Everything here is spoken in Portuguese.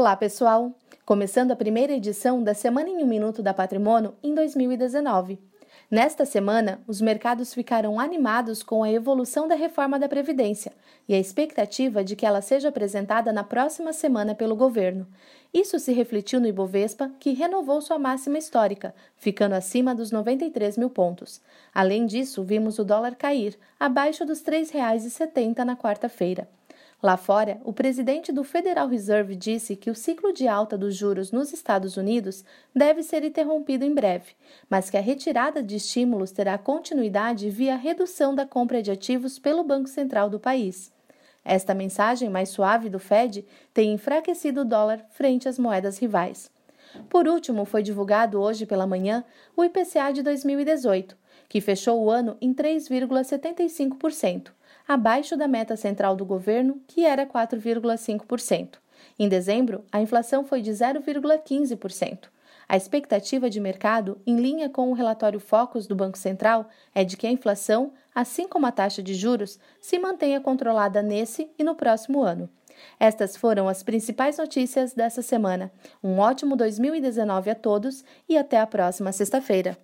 Olá, pessoal! Começando a primeira edição da Semana em um Minuto da Patrimônio em 2019. Nesta semana, os mercados ficaram animados com a evolução da reforma da Previdência e a expectativa de que ela seja apresentada na próxima semana pelo governo. Isso se refletiu no Ibovespa, que renovou sua máxima histórica, ficando acima dos 93 mil pontos. Além disso, vimos o dólar cair, abaixo dos R$ 3,70 na quarta-feira. Lá fora, o presidente do Federal Reserve disse que o ciclo de alta dos juros nos Estados Unidos deve ser interrompido em breve, mas que a retirada de estímulos terá continuidade via redução da compra de ativos pelo Banco Central do país. Esta mensagem mais suave do Fed tem enfraquecido o dólar frente às moedas rivais. Por último, foi divulgado hoje pela manhã o IPCA de 2018, que fechou o ano em 3,75% abaixo da meta central do governo, que era 4,5%. Em dezembro, a inflação foi de 0,15%. A expectativa de mercado, em linha com o relatório Focus do Banco Central, é de que a inflação, assim como a taxa de juros, se mantenha controlada nesse e no próximo ano. Estas foram as principais notícias dessa semana. Um ótimo 2019 a todos e até a próxima sexta-feira.